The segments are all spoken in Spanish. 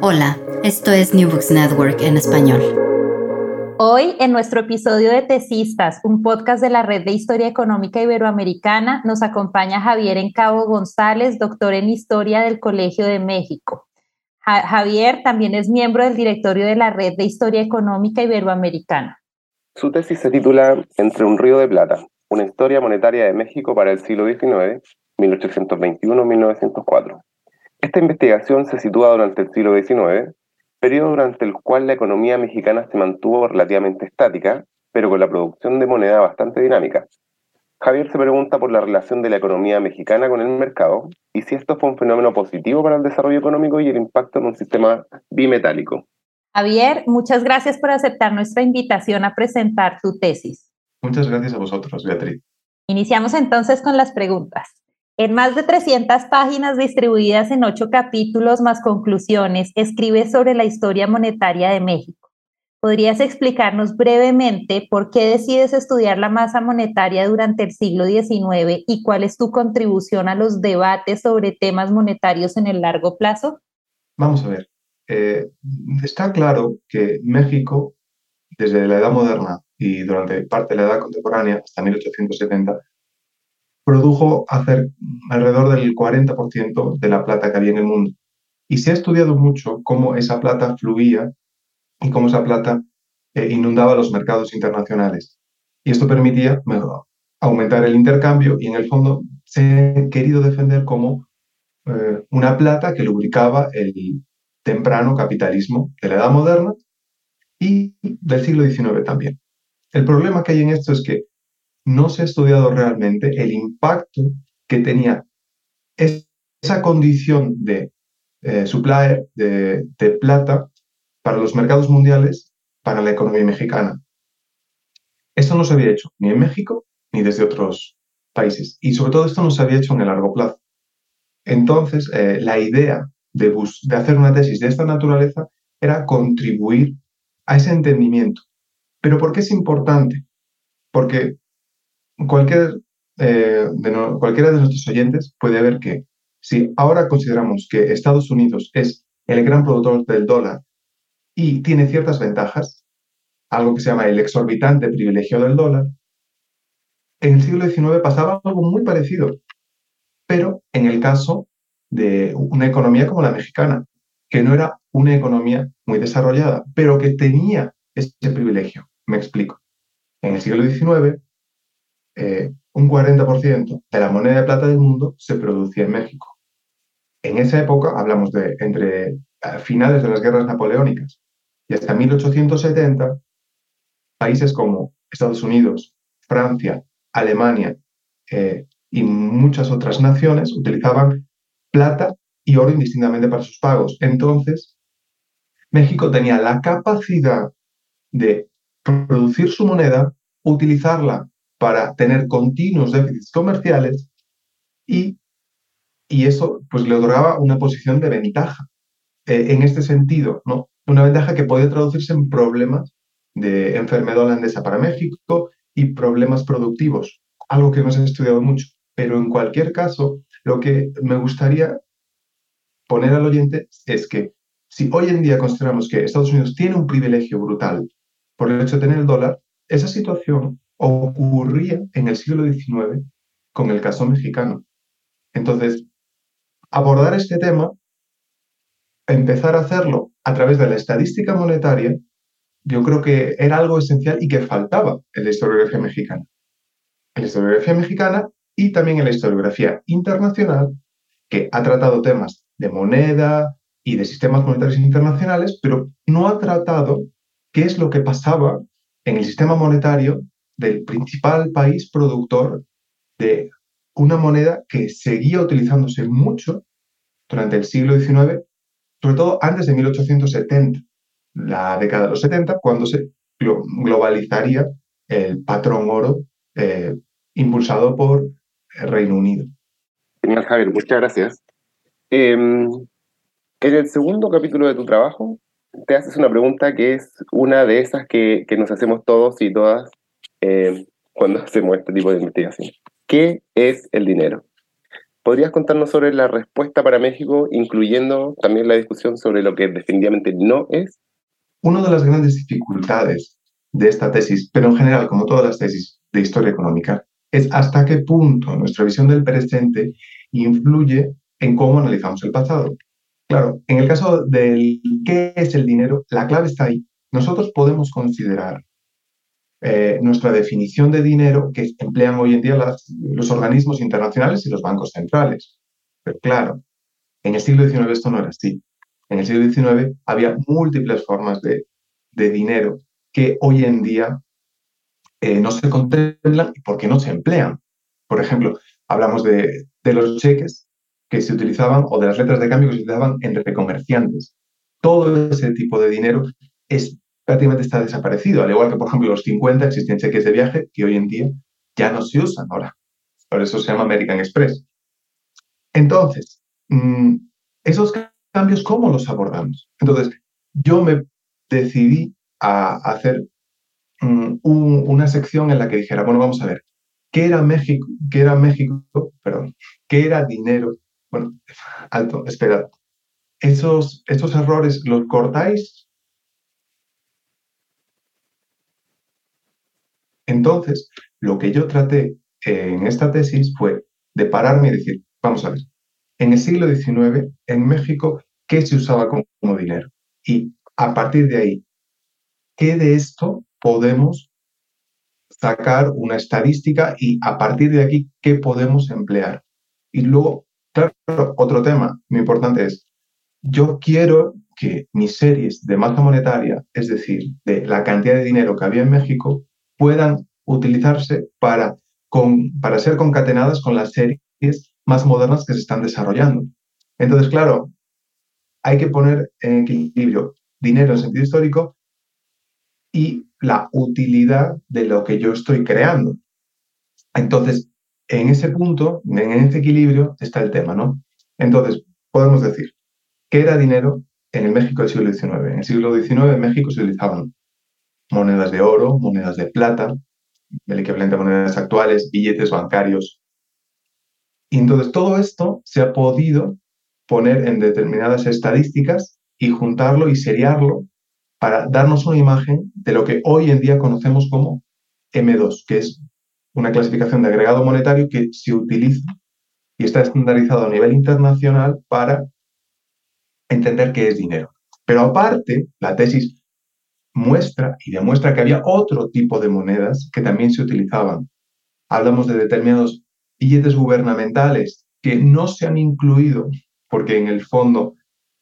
Hola, esto es New Books Network en español. Hoy, en nuestro episodio de Tesistas, un podcast de la Red de Historia Económica Iberoamericana, nos acompaña Javier Encabo González, doctor en Historia del Colegio de México. Ja- Javier también es miembro del directorio de la Red de Historia Económica Iberoamericana. Su tesis se titula Entre un río de plata, una historia monetaria de México para el siglo XIX, 1821-1904. Esta investigación se sitúa durante el siglo XIX, periodo durante el cual la economía mexicana se mantuvo relativamente estática, pero con la producción de moneda bastante dinámica. Javier se pregunta por la relación de la economía mexicana con el mercado y si esto fue un fenómeno positivo para el desarrollo económico y el impacto en un sistema bimetálico. Javier, muchas gracias por aceptar nuestra invitación a presentar tu tesis. Muchas gracias a vosotros, Beatriz. Iniciamos entonces con las preguntas. En más de 300 páginas distribuidas en ocho capítulos más conclusiones, escribes sobre la historia monetaria de México. ¿Podrías explicarnos brevemente por qué decides estudiar la masa monetaria durante el siglo XIX y cuál es tu contribución a los debates sobre temas monetarios en el largo plazo? Vamos a ver. eh, está claro que México, desde la Edad Moderna y durante parte de la Edad Contemporánea, hasta 1870, produjo hacer alrededor del 40% de la plata que había en el mundo. Y se ha estudiado mucho cómo esa plata fluía y cómo esa plata eh, inundaba los mercados internacionales. Y esto permitía aumentar el intercambio y en el fondo se ha querido defender como eh, una plata que lubricaba el temprano capitalismo de la Edad Moderna y del siglo XIX también. El problema que hay en esto es que no se ha estudiado realmente el impacto que tenía es- esa condición de eh, supplier de, plata para los mercados mundiales, para la economía mexicana. Esto no se había hecho ni en México ni desde otros países. Y sobre todo esto no se había hecho en el largo plazo. Entonces, eh, la idea de, de hacer una tesis de esta naturaleza era contribuir a ese entendimiento. Pero ¿por qué es importante? Porque cualquier, eh, cualquiera de nuestros oyentes puede ver que si ahora consideramos que Estados Unidos es el gran productor del dólar y tiene ciertas ventajas, algo que se llama el exorbitante privilegio del dólar, en el siglo XIX pasaba algo muy parecido, pero en el caso de una economía como la mexicana, que no era una economía muy desarrollada, pero que tenía ese privilegio. Me explico. En el siglo XIX, eh, un 40% de la moneda de plata del mundo se producía en México. En esa época, hablamos de entre finales de las guerras napoleónicas y hasta 1870, países como Estados Unidos, Francia, Alemania eh, y muchas otras naciones utilizaban plata y oro indistintamente para sus pagos. Entonces, México tenía la capacidad de producir su moneda, utilizarla para tener continuos déficits comerciales y, y eso pues le otorgaba una posición de ventaja. eh, en este sentido, ¿no? Una ventaja que podía traducirse en problemas de enfermedad holandesa para México y problemas productivos, algo que no se ha estudiado mucho. Pero en cualquier caso, lo que me gustaría poner al oyente es que si hoy en día consideramos que Estados Unidos tiene un privilegio brutal por el hecho de tener el dólar, esa situación ocurría en el siglo XIX con el caso mexicano. Entonces, abordar este tema, empezar a hacerlo a través de la estadística monetaria, yo creo que era algo esencial y que faltaba en la historiografía mexicana. En la historiografía mexicana y también en la historiografía internacional, que ha tratado temas de moneda y de sistemas monetarios internacionales, pero no ha tratado qué es lo que pasaba en el sistema monetario del principal país productor de una moneda que seguía utilizándose mucho durante el siglo XIX, sobre todo antes de 1870, la década de los 70, cuando se globalizaría el patrón oro eh, impulsado por el Reino Unido. Genial, Javier, muchas gracias. Em, en el segundo capítulo de tu trabajo, te haces una pregunta que es una de esas que, que nos hacemos todos y todas eh, cuando hacemos este tipo de investigación. ¿Qué es el dinero? ¿Podrías contarnos sobre la respuesta para México, incluyendo también la discusión sobre lo que definitivamente no es? Una de las grandes dificultades de esta tesis, pero en general, como todas las tesis de historia económica, es hasta qué punto nuestra visión del presente influye en cómo analizamos el pasado. Claro, en el caso del qué es el dinero, la clave está ahí. Nosotros podemos considerar eh, nuestra definición de dinero que emplean hoy en día los organismos internacionales y los bancos centrales. Pero claro, en el siglo XIX esto no era así. En el siglo XIX había múltiples formas de, dinero que hoy en día eh, no se contemplan porque no se emplean. Por ejemplo, hablamos de, de los cheques que se utilizaban o de las letras de cambio que se utilizaban entre comerciantes. Todo ese tipo de dinero es prácticamente está desaparecido, al igual que, por ejemplo, los 50 existen cheques de viaje que hoy en día ya no se usan ahora. Por eso se llama American Express. Entonces, mm, esos cambios, ¿cómo los abordamos? Entonces, yo me decidí a hacer mm, una sección en la que dijera, bueno, vamos a ver, ¿qué era México? ¿Qué era México? Perdón, ¿qué era dinero? Bueno, alto, esperad. Esos, esos errores los cortáis Entonces, lo que yo traté en esta tesis fue de pararme y decir, vamos a ver, en el siglo XIX, en México, ¿qué se usaba como, dinero? Y a partir de ahí, ¿qué de esto podemos sacar una estadística y a partir de aquí, ¿qué podemos emplear? Y luego, claro, otro tema muy importante es, yo quiero que mis series de masa monetaria, es decir, de la cantidad de dinero que había en México, puedan utilizarse para, para ser concatenadas con las series más modernas que se están desarrollando. Entonces, claro, hay que poner en equilibrio dinero en sentido histórico y la utilidad de lo que yo estoy creando. Entonces, en ese punto, en ese equilibrio, está el tema, ¿no? Entonces, podemos decir, ¿qué era dinero en el México del siglo XIX? En el siglo XIX en México se utilizaban monedas de oro, monedas de plata, el equivalente a monedas actuales, billetes bancarios. Y entonces todo esto se ha podido poner en determinadas estadísticas y juntarlo y seriarlo para darnos una imagen de lo que hoy en día conocemos como M2, que es una clasificación de agregado monetario que se utiliza y está estandarizado a nivel internacional para entender qué es dinero. Pero aparte, la tesis muestra y demuestra que había otro tipo de monedas que también se utilizaban. Hablamos de determinados billetes gubernamentales que no se han incluido porque en el fondo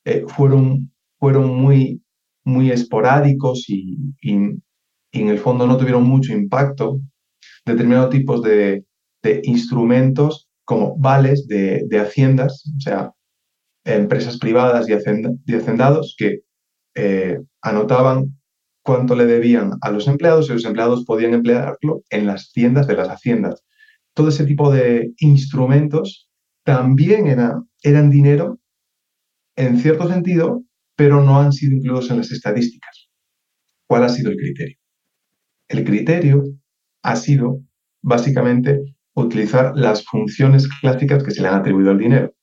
eh, fueron, fueron muy, muy esporádicos y, en el fondo no tuvieron mucho impacto. Determinados tipos de, instrumentos como vales de, haciendas, o sea, empresas privadas y, hacendados que eh, anotaban cuánto le debían a los empleados y los empleados podían emplearlo en las tiendas de las haciendas. Todo ese tipo de instrumentos también eran dinero, en cierto sentido, pero no han sido incluidos en las estadísticas. ¿Cuál ha sido el criterio? El criterio ha sido básicamente utilizar las funciones clásicas que se le han atribuido al dinero.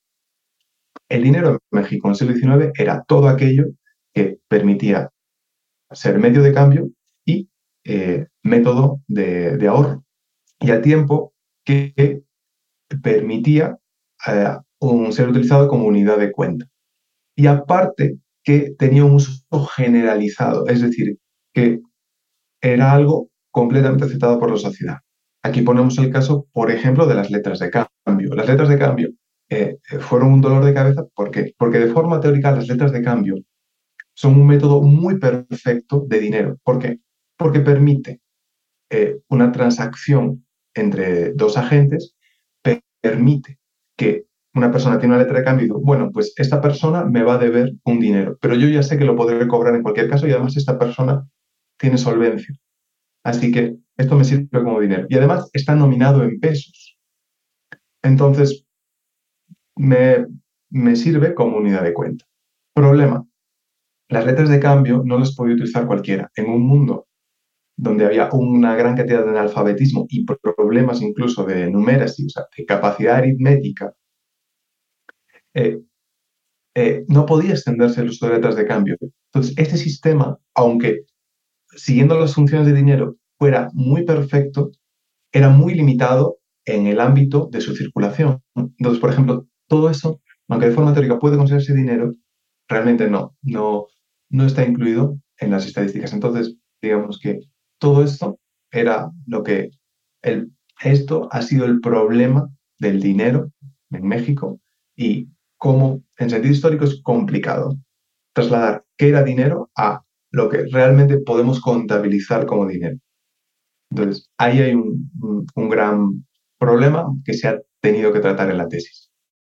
El dinero en México en el siglo XIX era todo aquello que permitía ser medio de cambio y eh, método de, ahorro. Y al tiempo que permitía eh, ser utilizado como unidad de cuenta. Y aparte que tenía un uso generalizado, es decir, que era algo completamente aceptado por la sociedad. Aquí ponemos el caso, por ejemplo, de las letras de cambio. Las letras de cambio eh, fueron un dolor de cabeza porque, porque de forma teórica las letras de cambio son un método muy perfecto de dinero. ¿Por qué? Porque permite eh, una transacción entre dos agentes, permite que una persona tiene una letra de cambio bueno, pues esta persona me va a deber un dinero, pero yo ya sé que lo podré cobrar en cualquier caso y además esta persona tiene solvencia. Así que esto me sirve como dinero. Y además está nominado en pesos. Entonces, me, me sirve como unidad de cuenta. Problema. Las letras de cambio no las podía utilizar cualquiera. En un mundo donde había una gran cantidad de analfabetismo y problemas incluso de numeracy, o de capacidad aritmética, eh, eh, no podía extenderse el uso de letras de cambio. Entonces, este sistema, aunque siguiendo las funciones de dinero fuera muy perfecto, era muy limitado en el ámbito de su circulación. Entonces, por ejemplo, todo eso, aunque de forma teórica puede considerarse dinero, realmente no, no, no está incluido en las estadísticas. Entonces, digamos que todo esto era lo que esto ha sido el problema del dinero en México y cómo en sentido histórico es complicado trasladar qué era dinero a lo que realmente podemos contabilizar como dinero. Entonces, ahí hay un gran problema que se ha tenido que tratar en la tesis.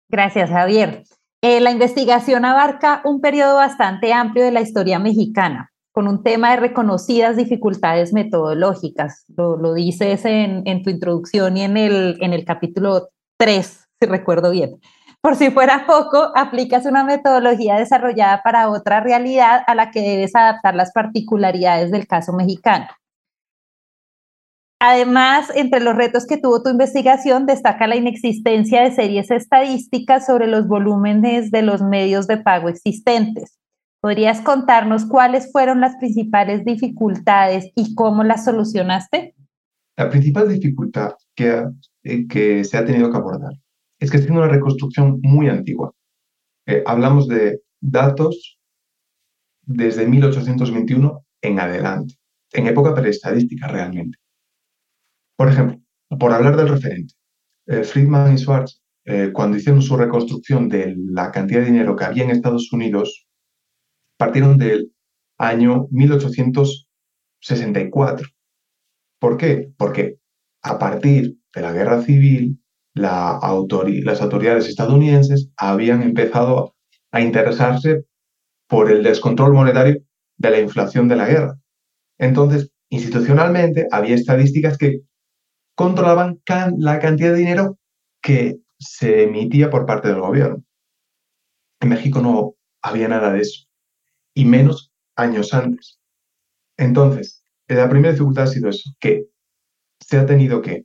Gracias, Javier. Eh, la investigación abarca un periodo bastante amplio de la historia mexicana, con un tema de reconocidas dificultades metodológicas. Lo, dices en, en, tu introducción y en el, en el capítulo 3, si recuerdo bien. Por si fuera poco, aplicas una metodología desarrollada para otra realidad a la que debes adaptar las particularidades del caso mexicano. Además, entre los retos que tuvo tu investigación destaca la inexistencia de series estadísticas sobre los volúmenes de los medios de pago existentes. ¿Podrías contarnos cuáles fueron las principales dificultades y cómo las solucionaste? La principal dificultad que, eh, se ha tenido que abordar es que es una reconstrucción muy antigua. Eh, hablamos de datos desde 1821 en adelante, en época preestadística realmente. Por ejemplo, por hablar del referente, eh, Friedman y Schwartz, eh, cuando hicieron su reconstrucción de la cantidad de dinero que había en Estados Unidos, partieron del año 1864. ¿Por qué? Porque a partir de la guerra civil, las autoridades estadounidenses habían empezado a interesarse por el descontrol monetario de la inflación de la guerra. Entonces, institucionalmente había estadísticas que controlaban la cantidad de dinero que se emitía por parte del gobierno. En México no había nada de eso, y menos años antes. Entonces, la primera dificultad ha sido eso, que se ha tenido que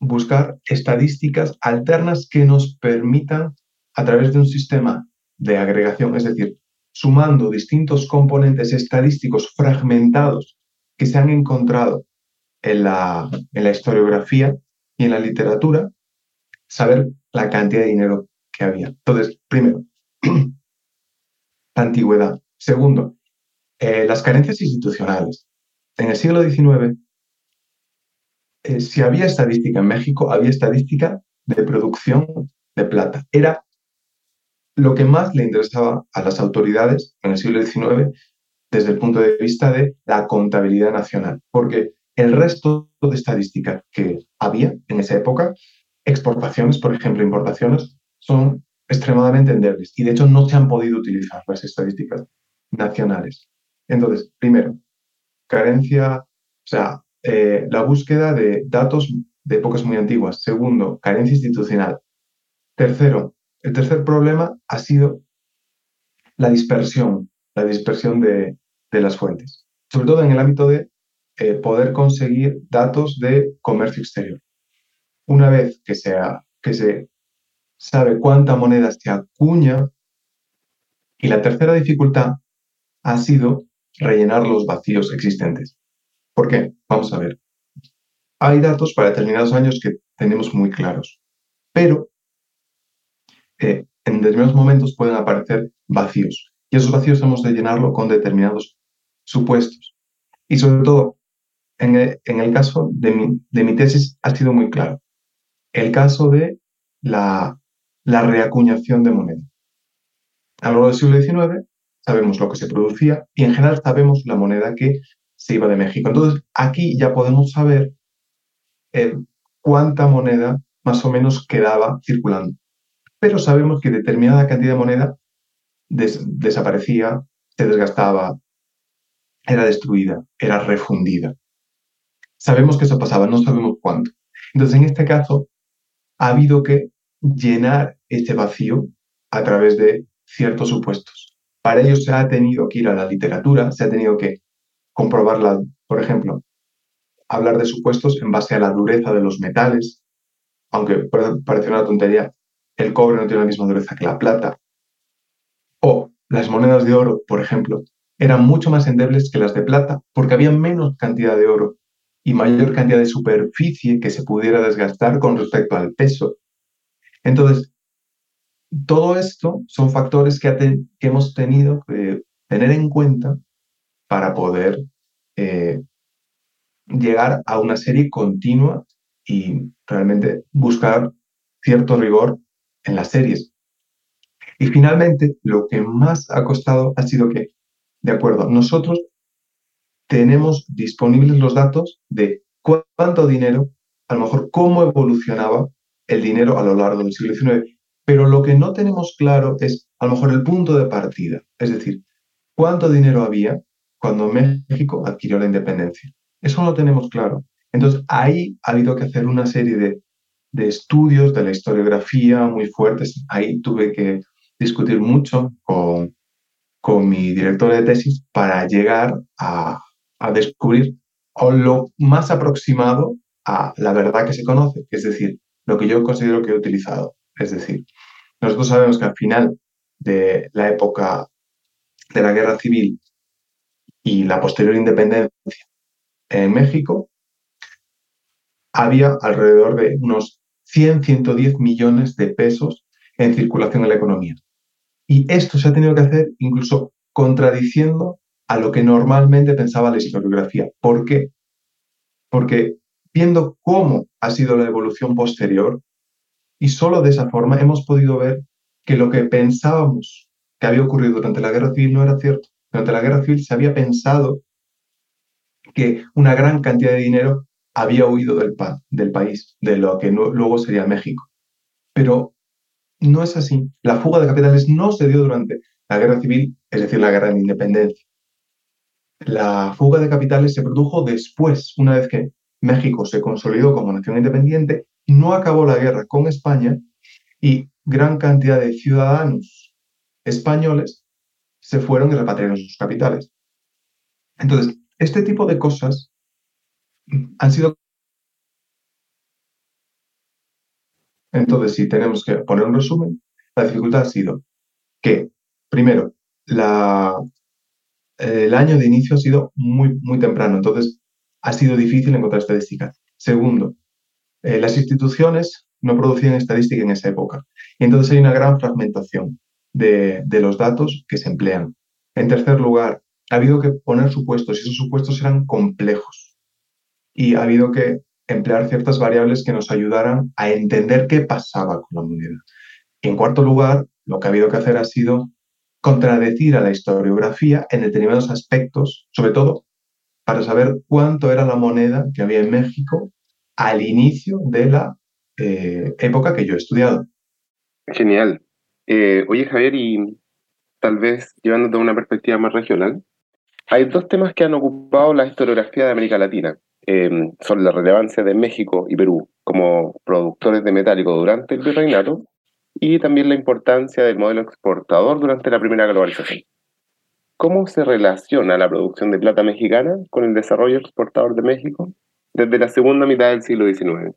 buscar estadísticas alternas que nos permitan, a través de un sistema de agregación, es decir, sumando distintos componentes estadísticos fragmentados que se han encontrado en la, en la historiografía y en la literatura, saber la cantidad de dinero que había. Entonces, primero, la antigüedad. Segundo, eh, las carencias institucionales. En el siglo XIX, eh, si había estadística en México, había estadística de producción de plata. Era lo que más le interesaba a las autoridades en el siglo XIX desde el punto de vista de la contabilidad nacional, porque el resto de estadísticas que había en esa época, exportaciones, por ejemplo, importaciones, son extremadamente endebles y de hecho no se han podido utilizar las estadísticas nacionales. Entonces, primero, carencia, o sea, eh, la búsqueda de datos de épocas muy antiguas. Segundo, carencia institucional. Tercero, el tercer problema ha sido la dispersión la dispersión de, las fuentes, sobre todo en el ámbito de eh, poder conseguir datos de comercio exterior. Una vez que, se sabe cuánta moneda se acuña, y la tercera dificultad ha sido rellenar los vacíos existentes. ¿Por qué? Vamos a ver. Hay datos para determinados años que tenemos muy claros, pero eh, en determinados momentos pueden aparecer vacíos y esos vacíos hemos de llenarlo con determinados supuestos. Y sobre todo, en el, caso de mi, tesis ha sido muy claro. El caso de la, la reacuñación de moneda. A lo largo del siglo XIX sabemos lo que se producía y en general sabemos la moneda que se iba de México. Entonces, aquí ya podemos saber eh, cuánta moneda más o menos quedaba circulando. Pero sabemos que determinada cantidad de moneda desaparecía, se desgastaba, era destruida, era refundida. Sabemos que eso pasaba, no sabemos cuánto. Entonces, en este caso, ha habido que llenar este vacío a través de ciertos supuestos. Para ello se ha tenido que ir a la literatura, se ha tenido que comprobarla, por ejemplo, hablar de supuestos en base a la dureza de los metales, aunque parece una tontería, el cobre no tiene la misma dureza que la plata, o las monedas de oro, por ejemplo, eran mucho más endebles que las de plata porque había menos cantidad de oro y mayor cantidad de superficie que se pudiera desgastar con respecto al peso. Entonces, todo esto son factores que, hemos tenido que tener en cuenta para poder eh, llegar a una serie continua y realmente buscar cierto rigor en las series. Y finalmente, lo que más ha costado ha sido que, de acuerdo, nosotros tenemos disponibles los datos de cuánto dinero, a lo mejor cómo evolucionaba el dinero a lo largo del siglo XIX, pero lo que no tenemos claro es a lo mejor el punto de partida, es decir, cuánto dinero había cuando México adquirió la independencia. Eso no lo tenemos claro. Entonces ahí ha habido que hacer una serie de, estudios de la historiografía muy fuertes. Ahí tuve que discutir mucho con, con mi director de tesis para llegar a, a descubrir lo más aproximado a la verdad que se conoce, es decir, lo que yo considero que he utilizado. Es decir, nosotros sabemos que al final de la época de la guerra civil y la posterior independencia en México, había alrededor de unos 100, 110 millones de pesos en circulación en la economía. Y esto se ha tenido que hacer incluso contradiciendo a lo que normalmente pensaba la historiografía. ¿Por qué? Porque viendo cómo ha sido la evolución posterior, y solo de esa forma hemos podido ver que lo que pensábamos que había ocurrido durante la guerra civil no era cierto. Durante la guerra civil se había pensado que una gran cantidad de dinero había huido del, del país, de lo que luego sería México. Pero no es así. La fuga de capitales no se dio durante la guerra civil, es decir, la guerra de independencia. La fuga de capitales se produjo después, una vez que México se consolidó como nación independiente no acabó la guerra con España y gran cantidad de ciudadanos españoles se fueron y repatriaron sus capitales. Entonces, este tipo de cosas han sido... Entonces, si tenemos que poner un resumen, la dificultad ha sido que, primero, la, el año de inicio ha sido muy, muy temprano, entonces ha sido difícil encontrar estadísticas. Segundo, eh, las instituciones no producían estadística en esa época. Y entonces hay una gran fragmentación de, los datos que se emplean. En tercer lugar, ha habido que poner supuestos y esos supuestos eran complejos. Y ha habido que emplear ciertas variables que nos ayudaran a entender qué pasaba con la moneda. En cuarto lugar, lo que ha habido que hacer ha sido contradecir a la historiografía en determinados aspectos, sobre todo para saber cuánto era la moneda que había en México al inicio de la eh, época que yo he estudiado. Genial. Eh, oye, Javier, y tal vez llevándote a una perspectiva más regional, hay dos temas que han ocupado la historiografía de América Latina. Eh, son la relevancia de México y Perú como productores de metálico durante el virreinato y también la importancia del modelo exportador durante la primera globalización. ¿cómo se relaciona la producción de plata mexicana con el desarrollo exportador de México desde la segunda mitad del siglo XIX?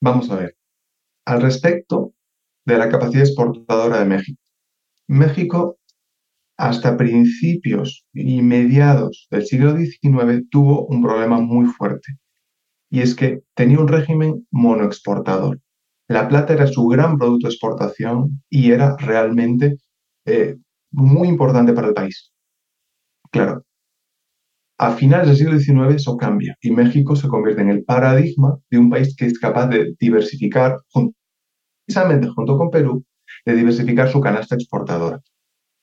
Vamos a ver. Al respecto de la capacidad exportadora de México. México, hasta principios y mediados del siglo XIX, tuvo un problema muy fuerte. Y es que tenía un régimen monoexportador. La plata era su gran producto de exportación y era realmente eh, muy importante para el país. Claro, a finales del siglo XIX eso cambia y México se convierte en el paradigma de un país que es capaz de diversificar, precisamente junto con Perú, de diversificar su canasta exportadora.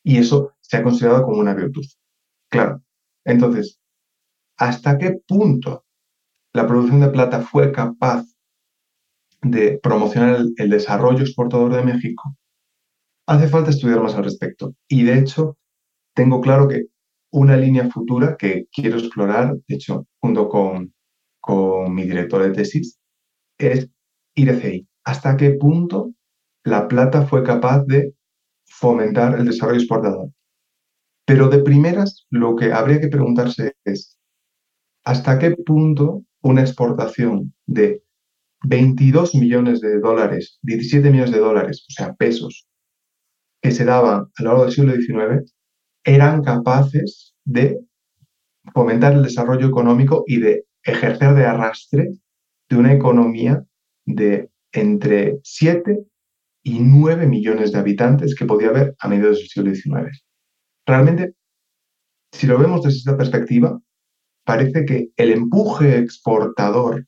Y eso se ha considerado como una virtud. Claro, entonces, ¿hasta qué punto la producción de plata fue capaz de promocionar el, desarrollo exportador de México? Hace falta estudiar más al respecto. Y de hecho, tengo claro que una línea futura que quiero explorar, de hecho, junto con, con mi director de tesis, es ir hacia ahí. ¿Hasta qué punto la plata fue capaz de fomentar el desarrollo exportador? Pero de primeras, lo que habría que preguntarse es, ¿hasta qué punto una exportación de 22 millones de dólares, 17 millones de dólares, o sea, pesos, que se daban a lo largo del siglo XIX, eran capaces de fomentar el desarrollo económico y de ejercer de arrastre de una economía de entre 7 y 9 millones de habitantes que podía haber a mediados del siglo XIX. Realmente, si lo vemos desde esta perspectiva, parece que el empuje exportador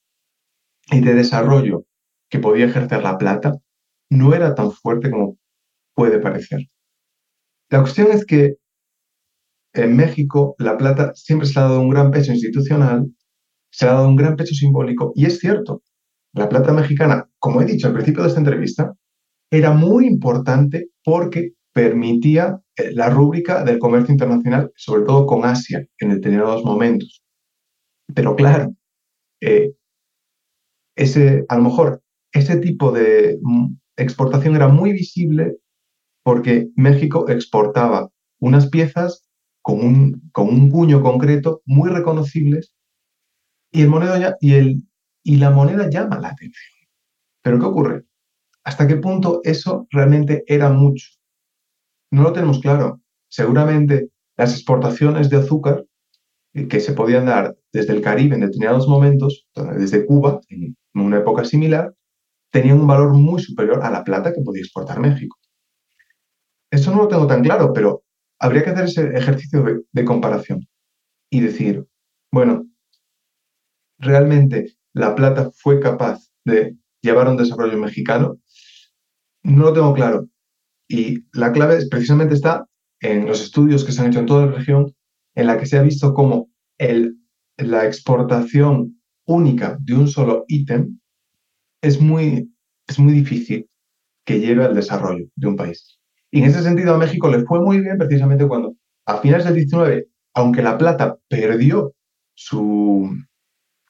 y de desarrollo que podía ejercer la plata no era tan fuerte como puede parecer. La cuestión es que en México la plata siempre se ha dado un gran peso institucional, se ha dado un gran peso simbólico, y es cierto, la plata mexicana, como he dicho al principio de esta entrevista, era muy importante porque permitía eh, la rúbrica del comercio internacional, sobre todo con Asia, en determinados momentos. Pero claro, eh, ese, a lo mejor ese tipo de mm, exportación era muy visible porque México exportaba unas piezas con un, con un concreto muy reconocibles y, el moneda y, el, y la moneda llama la atención. Pero ¿qué ocurre? ¿Hasta qué punto eso realmente era mucho? No lo tenemos claro. Seguramente las exportaciones de azúcar eh, que se podían dar desde el Caribe en determinados momentos, desde Cuba, una época similar, tenían un valor muy superior a la plata que podía exportar México. Eso no lo tengo tan claro, pero habría que hacer ese ejercicio de, comparación y decir, bueno, realmente la plata fue capaz de llevar un desarrollo mexicano, no lo tengo claro. Y la clave precisamente está en los estudios que se han hecho en toda la región, en la que se ha visto cómo la exportación única de un solo ítem es muy, es muy difícil que lleve al desarrollo de un país. Y en ese sentido a México le fue muy bien precisamente cuando a finales del 19, aunque la plata perdió su,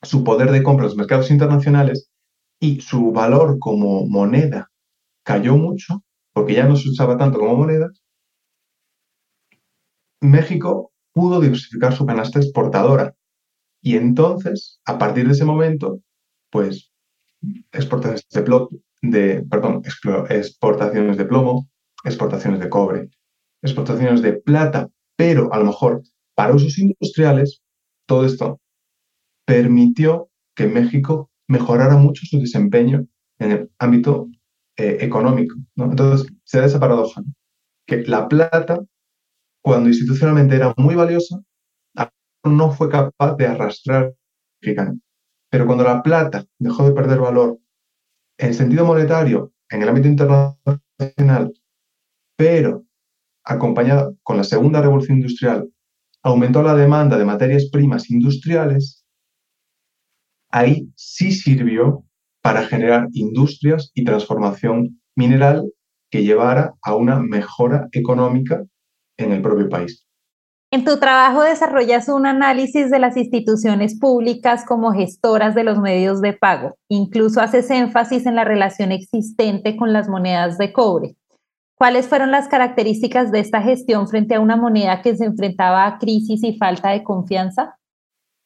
su poder de compra en los mercados internacionales y su valor como moneda cayó mucho, porque ya no se usaba tanto como moneda, México pudo diversificar su canasta exportadora. Y entonces, a partir de ese momento, pues exportaciones de, de, perdón, exportaciones de plomo, exportaciones de cobre, exportaciones de plata, pero a lo mejor para usos industriales, todo esto permitió que México mejorara mucho su desempeño en el ámbito eh, económico. Entonces, se da esa paradoja, que la plata, cuando institucionalmente era muy valiosa, no fue capaz de arrastrar Pero cuando la plata dejó de perder valor en sentido monetario, en el ámbito internacional, pero acompañada con la segunda revolución industrial, aumentó la demanda de materias primas industriales, ahí sí sirvió para generar industrias y transformación mineral que llevara a una mejora económica en el propio país. En tu trabajo desarrollas un análisis de las instituciones públicas como gestoras de los medios de pago. Incluso haces énfasis en la relación existente con las monedas de cobre. ¿Cuáles fueron las características de esta gestión frente a una moneda que se enfrentaba a crisis y falta de confianza?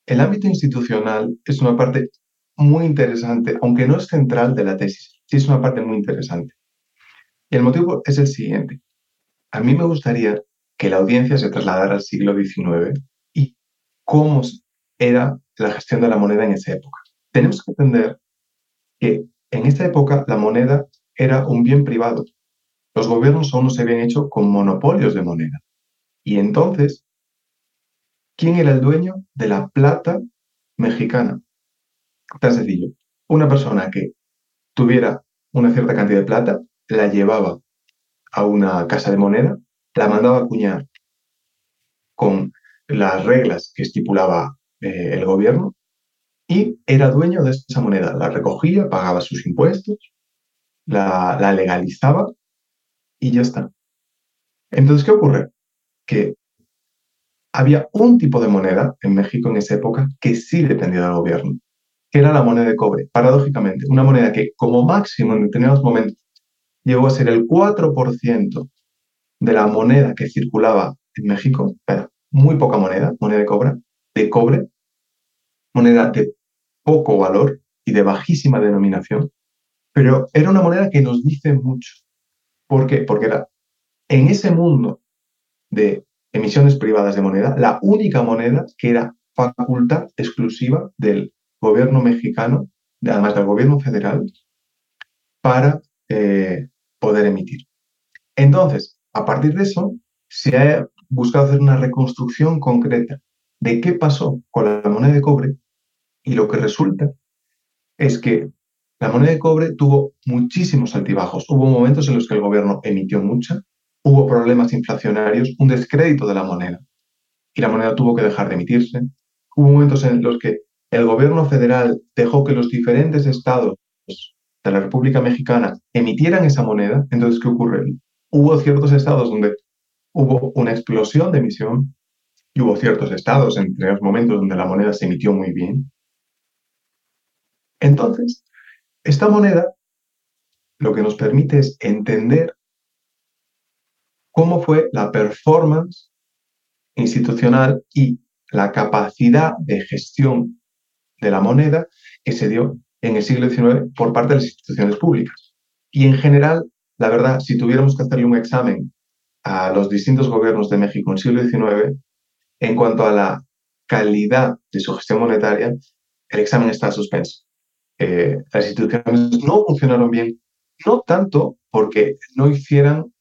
El ámbito institucional es una parte muy interesante, aunque no es central de la tesis, sí es una parte muy interesante. Y el motivo es el siguiente. A mí me gustaría que la audiencia se trasladara al siglo XIX y cómo era la gestión de la moneda en esa época. Tenemos que entender que en esta época la moneda era un bien privado. Los gobiernos aún no se habían hecho con monopolios de moneda. Y entonces, ¿quién era el dueño de la plata mexicana? Tan sencillo. Una persona que tuviera una cierta cantidad de plata, la llevaba a una casa de moneda, la mandaba a acuñar con las reglas que estipulaba eh, el gobierno y era dueño de esa moneda. La recogía, pagaba sus impuestos, la, la legalizaba y ya está. Entonces, ¿qué ocurre? Que había un tipo de moneda en México en esa época que sí dependía del gobierno, que era la moneda de cobre. Paradójicamente, una moneda que como máximo en determinados momentos llegó a ser el 4% de la moneda que circulaba en México, era muy poca moneda, moneda de cobre, de cobre, moneda de poco valor y de bajísima denominación, pero era una moneda que nos dice mucho. ¿Por qué? Porque era en ese mundo de emisiones privadas de moneda, la única moneda que era facultad exclusiva del gobierno mexicano, además del gobierno federal, para eh, poder emitir. Entonces, a partir de eso, se ha buscado hacer una reconstrucción concreta de qué pasó con la moneda de cobre y lo que resulta es que la moneda de cobre tuvo muchísimos altibajos. Hubo momentos en los que el gobierno emitió mucha, hubo problemas inflacionarios, un descrédito de la moneda y la moneda tuvo que dejar de emitirse. Hubo momentos en los que el gobierno federal dejó que los diferentes estados de la República Mexicana emitieran esa moneda. Entonces, ¿qué ocurre? Hubo ciertos estados donde hubo una explosión de emisión y hubo ciertos estados en los momentos donde la moneda se emitió muy bien. Entonces, esta moneda lo que nos permite es entender cómo fue la performance institucional y la capacidad de gestión de la moneda que se dio en el siglo XIX por parte de las instituciones públicas. Y en general, la verdad, si tuviéramos que hacerle un examen a los distintos gobiernos de México en el siglo XIX, en cuanto a la calidad de su gestión monetaria, el examen está suspenso. Eh, las instituciones no funcionaron bien, no tanto porque no hicieran,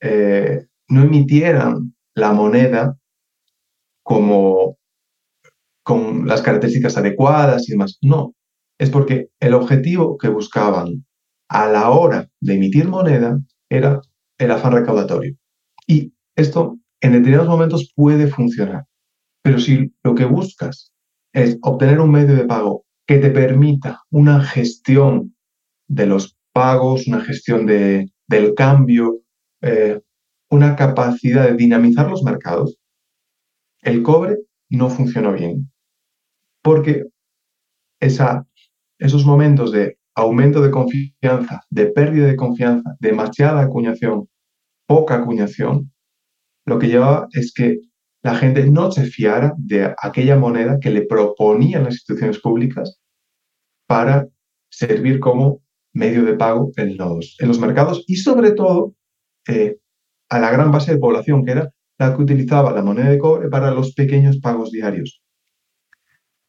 eh, no emitieran la moneda como con las características adecuadas y demás, no, es porque el objetivo que buscaban a la hora de emitir moneda era el afán recaudatorio. Y esto en determinados momentos puede funcionar, pero si lo que buscas es obtener un medio de pago que te permita una gestión de los pagos, una gestión de, del cambio, eh, una capacidad de dinamizar los mercados, el cobre no funcionó bien. Porque esa esos momentos de aumento de confianza, de pérdida de confianza, demasiada acuñación, poca acuñación, lo que llevaba es que la gente no se fiara de aquella moneda que le proponían las instituciones públicas para servir como medio de pago en los, en los mercados y sobre todo eh, a la gran base de población, que era la que utilizaba la moneda de cobre para los pequeños pagos diarios.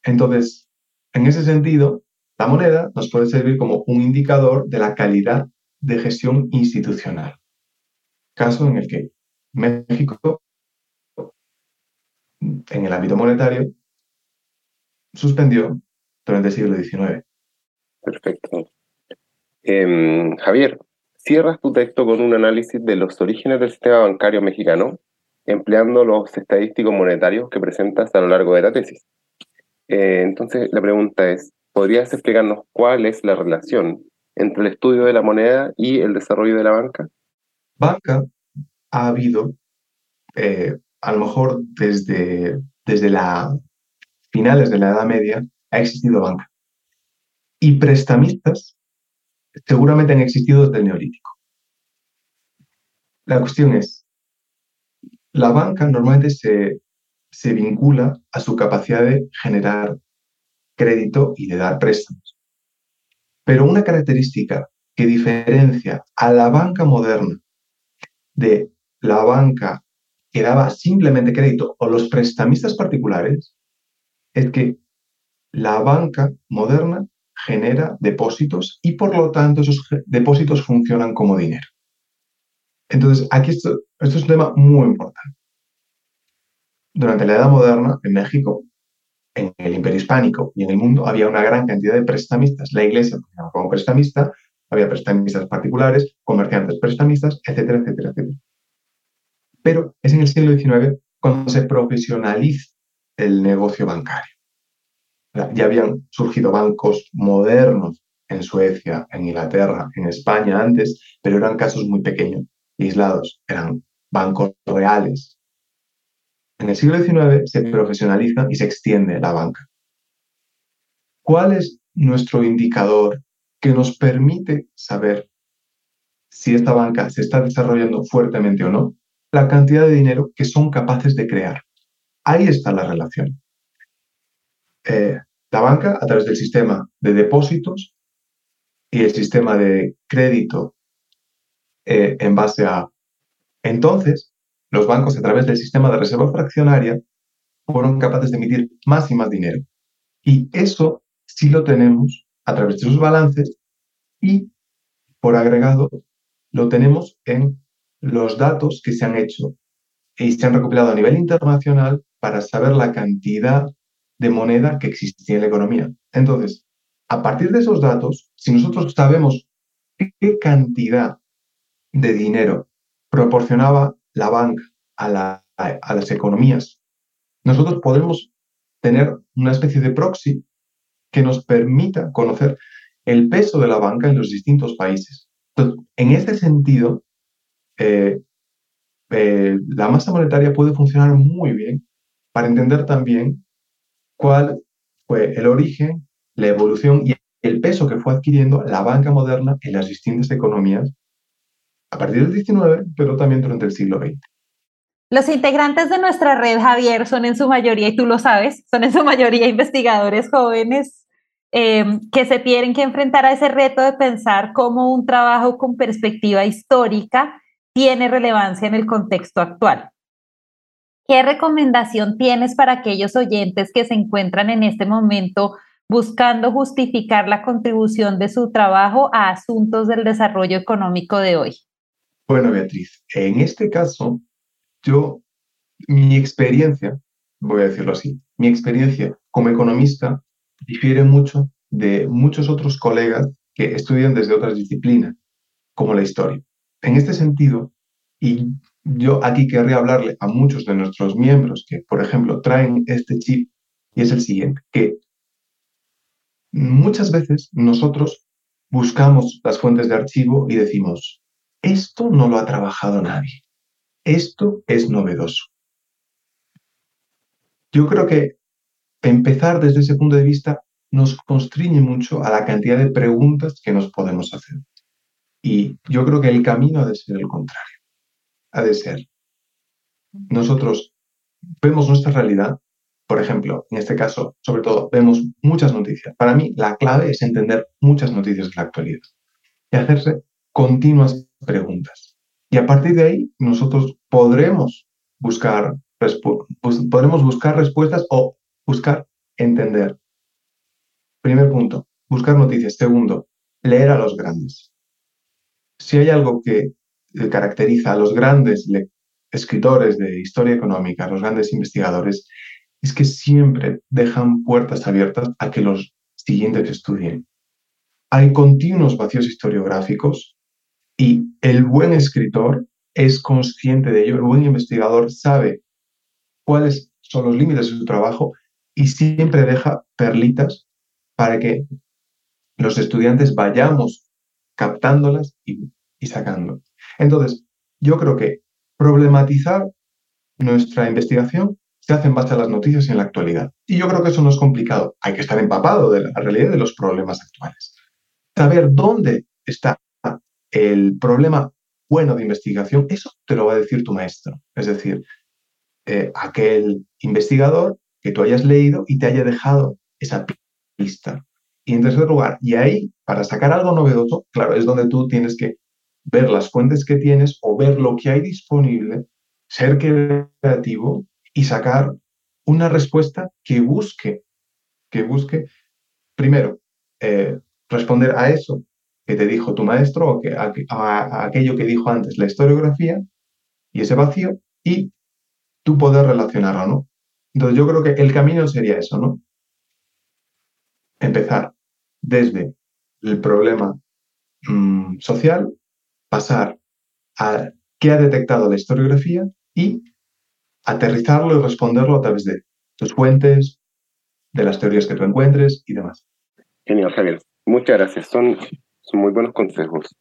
Entonces, en ese sentido, la moneda nos puede servir como un indicador de la calidad de gestión institucional. Caso en el que México, en el ámbito monetario, suspendió durante el siglo XIX. Perfecto. Em, Javier, cierras tu texto con un análisis de los orígenes del sistema bancario mexicano, empleando los estadísticos monetarios que presentas a lo largo de la tesis. Eh, entonces, la pregunta es, ¿Podrías explicarnos cuál es la relación entre el estudio de la moneda y el desarrollo de la banca? Banca ha habido, eh, a lo mejor desde, desde la finales de la Edad Media, ha existido banca. Y prestamistas seguramente han existido desde el Neolítico. la cuestión es, la banca normalmente se, se vincula a su capacidad de generar crédito y de dar préstamos. Pero una característica que diferencia a la banca moderna de la banca que daba simplemente crédito o los prestamistas particulares es que la banca moderna genera depósitos y por lo tanto esos depósitos funcionan como dinero. Entonces, aquí esto, es un tema muy importante. Durante la Edad Moderna, en México, en el Imperio Hispánico y en el mundo, había una gran cantidad de prestamistas. La Iglesia funcionaba como prestamista, había prestamistas particulares, comerciantes prestamistas, etcétera, etcétera, etcétera. Pero es en el siglo XIX cuando se profesionaliza el negocio bancario. Ya habían surgido bancos modernos en Suecia, en Inglaterra, en España antes, pero eran casos muy pequeños aislados, eran bancos reales. En el siglo XIX se profesionaliza y se extiende la banca. ¿Cuál es nuestro indicador que nos permite saber si esta banca se está desarrollando fuertemente o no? La cantidad de dinero que son capaces de crear. Ahí está la relación. Eh, la banca, a través del sistema de depósitos y el sistema de crédito eh, en base a... Entonces, los bancos, a través del sistema de reserva fraccionaria, fueron capaces de emitir más y más dinero. Y eso sí lo tenemos a través de sus balances y, por agregado, lo tenemos en los datos que se han hecho y se han recopilado a nivel internacional para saber la cantidad de moneda que existía en la economía. Entonces, a partir de esos datos, si nosotros sabemos qué cantidad de dinero proporcionaba la banca a, las economías, nosotros podemos tener una especie de proxy que nos permita conocer el peso de la banca en los distintos países. En este sentido, eh, eh, la masa monetaria puede funcionar muy bien para entender también cuál fue el origen, la evolución y el peso que fue adquiriendo la banca moderna en las distintas economías a partir del 19, pero también durante el siglo XX. Los integrantes de nuestra red, Javier, son en su mayoría, y tú lo sabes, son en su mayoría investigadores jóvenes em, que se tienen que enfrentar a ese reto de pensar cómo un trabajo con perspectiva histórica tiene relevancia en el contexto actual. ¿Qué recomendación tienes para aquellos oyentes que se encuentran en este momento buscando justificar la contribución de su trabajo a asuntos del desarrollo económico de hoy? Bueno, Beatriz, en este caso, yo, mi experiencia, voy a decirlo así, mi experiencia como economista difiere mucho de muchos otros colegas que estudian desde otras disciplinas, como la historia. En este sentido, y yo aquí querría hablarle a muchos de nuestros miembros que, por ejemplo, traen este chip, y es el siguiente, que muchas veces nosotros buscamos las fuentes de archivo y decimos, esto no lo ha trabajado nadie. Esto es novedoso. Yo creo que empezar desde ese punto de vista nos constriñe mucho a la cantidad de preguntas que nos podemos hacer. Y yo creo que el camino ha de ser el contrario. Ha de ser. Nosotros vemos nuestra realidad, por ejemplo, en este caso, sobre todo, vemos muchas noticias. Para mí, la clave es entender muchas noticias de la actualidad y hacerse continuas preguntas. Y a partir de ahí nosotros podremos buscar, podremos buscar respuestas o buscar entender. Primer punto, buscar noticias. Segundo, leer a los grandes. Si hay algo que caracteriza a los grandes escritores de historia económica, a los grandes investigadores, es que siempre dejan puertas abiertas a que los siguientes estudien. Hay continuos vacíos historiográficos y el buen escritor es consciente de ello, el buen investigador sabe cuáles son los límites de su trabajo y siempre deja perlitas para que los estudiantes vayamos captándolas y, y sacando. Entonces, yo creo que problematizar nuestra investigación se hace en base a las noticias y en la actualidad. Y yo creo que eso no es complicado. Hay que estar empapado de la realidad de los problemas actuales. Saber dónde está el problema bueno de investigación, eso te lo va a decir tu maestro. Es decir, eh, aquel investigador que tú hayas leído y te haya dejado esa pista. Y en tercer lugar, y ahí, para sacar algo novedoso, claro, es donde tú tienes que ver las fuentes que tienes o ver lo que hay disponible, ser creativo y sacar una respuesta que busque, que busque, primero, eh, responder a eso te dijo tu maestro o que, a, aquello que dijo antes la historiografía y ese vacío y tú poder relacionarlo, ¿no? Entonces yo creo que el camino sería eso, ¿no? Empezar desde el problema mm, social, pasar a qué ha detectado la historiografía y aterrizarlo y responderlo a través de tus fuentes, de las teorías que tú encuentres y demás. Genial, Javier. Muchas gracias. Son, son muy buenos consejos.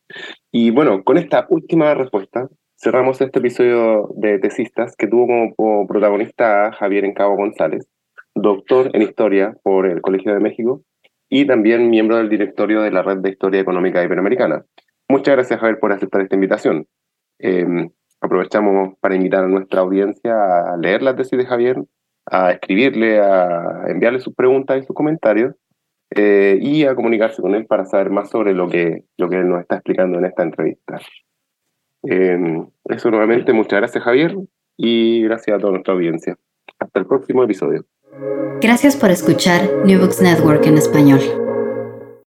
Y bueno, con esta última respuesta cerramos este episodio de Tesistas que tuvo como protagonista a Javier Encabo González, doctor en Historia por el Colegio de México y también miembro del directorio de la Red de Historia Económica Iberoamericana. Muchas gracias, Javier, por aceptar esta invitación. Em, aprovechamos para invitar a nuestra audiencia a leer la tesis de Javier, a escribirle, a enviarle sus preguntas y sus comentarios eh, y a comunicarse con él para saber más sobre lo que, lo que él nos está explicando en esta entrevista. Eh, eso nuevamente, muchas gracias Javier y gracias a toda nuestra audiencia. Hasta el próximo episodio. Gracias por escuchar New Books Network en español.